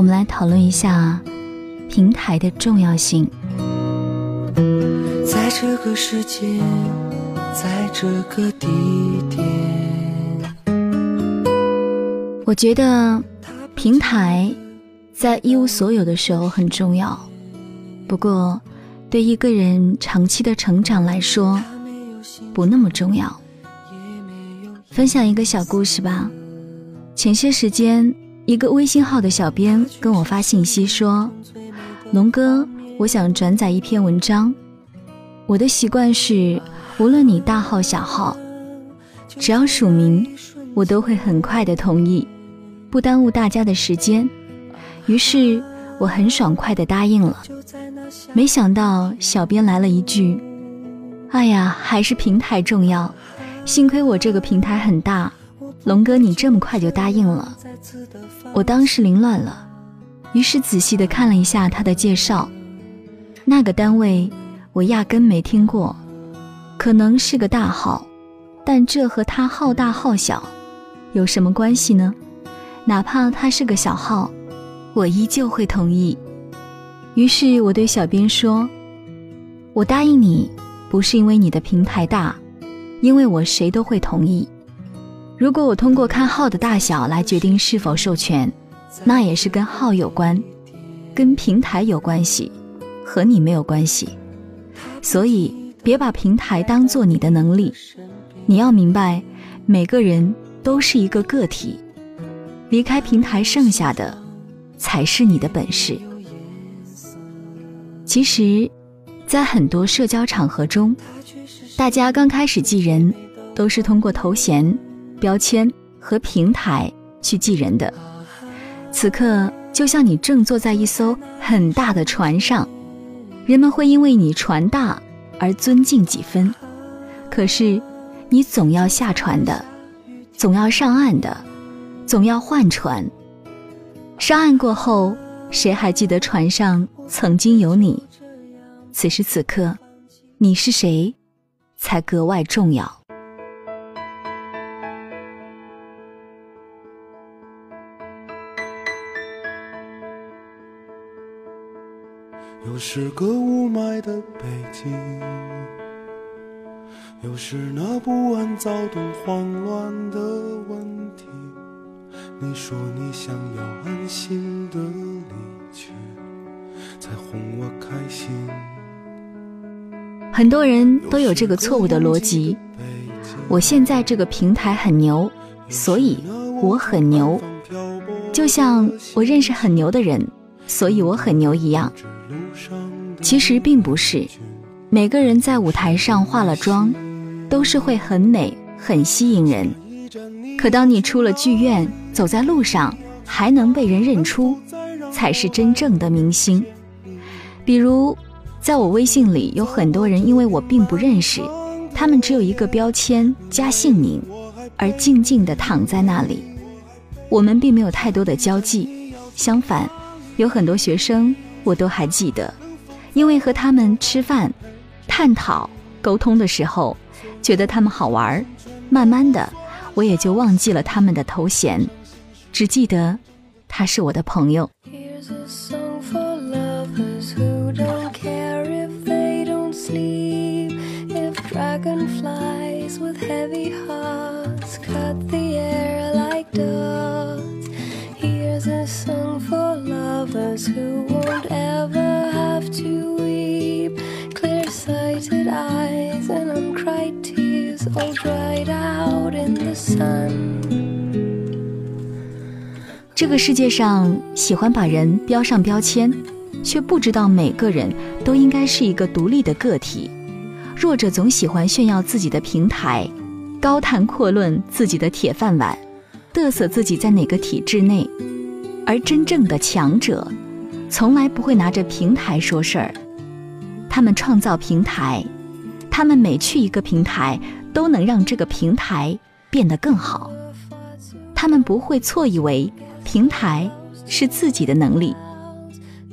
我们来讨论一下平台的重要性。在这个世界，在这个地点，我觉得平台在一无所有的时候很重要，不过对一个人长期的成长来说不那么重要。分享一个小故事吧。前些时间，一个微信号的小编跟我发信息说：“龙哥，我想转载一篇文章。”我的习惯是，无论你大号小号，只要署名，我都会很快的同意，不耽误大家的时间。于是我很爽快的答应了。没想到小编来了一句：“哎呀，还是平台重要，幸亏我这个平台很大。”龙哥，你这么快就答应了，我当时凌乱了，于是仔细的看了一下他的介绍，那个单位。我压根没听过，可能是个大号，但这和他号大号小有什么关系呢？哪怕他是个小号，我依旧会同意。于是我对小编说：“我答应你，不是因为你的平台大，因为我谁都会同意。如果我通过看号的大小来决定是否授权，那也是跟号有关，跟平台有关系，和你没有关系。”所以，别把平台当做你的能力。你要明白，每个人都是一个个体，离开平台，剩下的才是你的本事。其实，在很多社交场合中，大家刚开始记人，都是通过头衔、标签和平台去记人的。此刻，就像你正坐在一艘很大的船上。人们会因为你船大而尊敬几分，可是你总要下船的，总要上岸的，总要换船。上岸过后，谁还记得船上曾经有你？此时此刻，你是谁，才格外重要。是个雾霾的北京，又是那不安、躁动、慌乱的问题。你说你想要安心的离去，才哄我开心。很多人都有这个错误的逻辑：我现在这个平台很牛，所以我很牛。就像我认识很牛的人，所以我很牛一样。其实并不是，每个人在舞台上化了妆，都是会很美、很吸引人。可当你出了剧院，走在路上还能被人认出，才是真正的明星。比如，在我微信里有很多人，因为我并不认识，他们只有一个标签加姓名，而静静地躺在那里。我们并没有太多的交际，相反，有很多学生我都还记得。因为和他们吃饭、探讨、沟通的时候，觉得他们好玩儿，慢慢的，我也就忘记了他们的头衔，只记得他是我的朋友。But who would ever have to weep. Clear sighted eyes and uncried tears all dried out in the sun. 这个世界上喜欢把人标上标签，却不知道每个人都应该是一个独立的个体，弱者总喜欢炫耀自己的平台，高谈阔论自己的铁饭碗，嘚瑟自己在哪个体制内。而真正的强者，从来不会拿着平台说事儿。他们创造平台，他们每去一个平台，都能让这个平台变得更好。他们不会错以为。平台是自己的能力，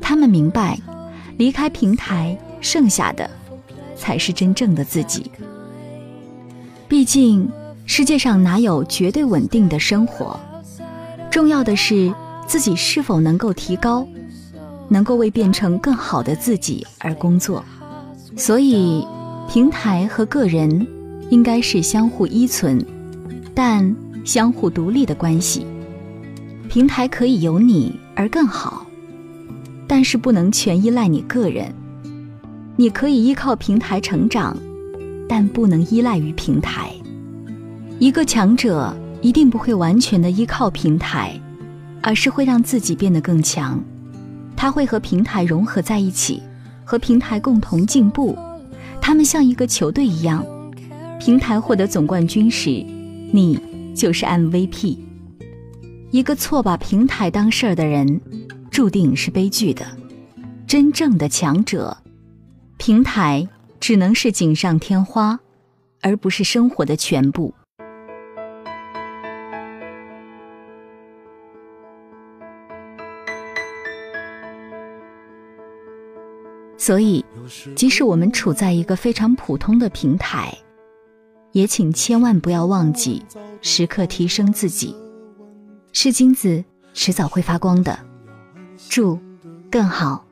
他们明白，离开平台，剩下的才是真正的自己。毕竟，世界上哪有绝对稳定的生活？重要的是自己是否能够提高，能够为变成更好的自己而工作。所以，平台和个人应该是相互依存，但相互独立的关系。平台可以有你而更好，但是不能全依赖你个人。你可以依靠平台成长，但不能依赖于平台。一个强者一定不会完全的依靠平台，而是会让自己变得更强。他会和平台融合在一起，和平台共同进步。他们像一个球队一样，平台获得总冠军时，你就是 MVP。一个错把平台当事儿的人，注定是悲剧的。真正的强者，平台只能是锦上添花，而不是生活的全部。所以，即使我们处在一个非常普通的平台，也请千万不要忘记时刻提升自己。是金子，迟早会发光的。祝更好。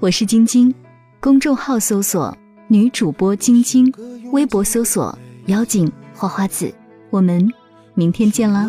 我是晶晶，公众号搜索“女主播晶晶”，微博搜索“妖精花花子”。我们明天见啦。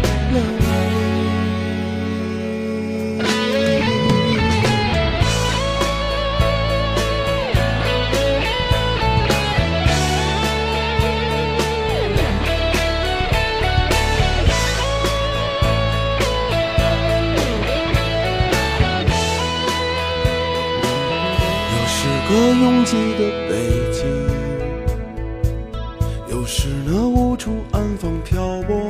拥挤的北京，又是那无处安放漂泊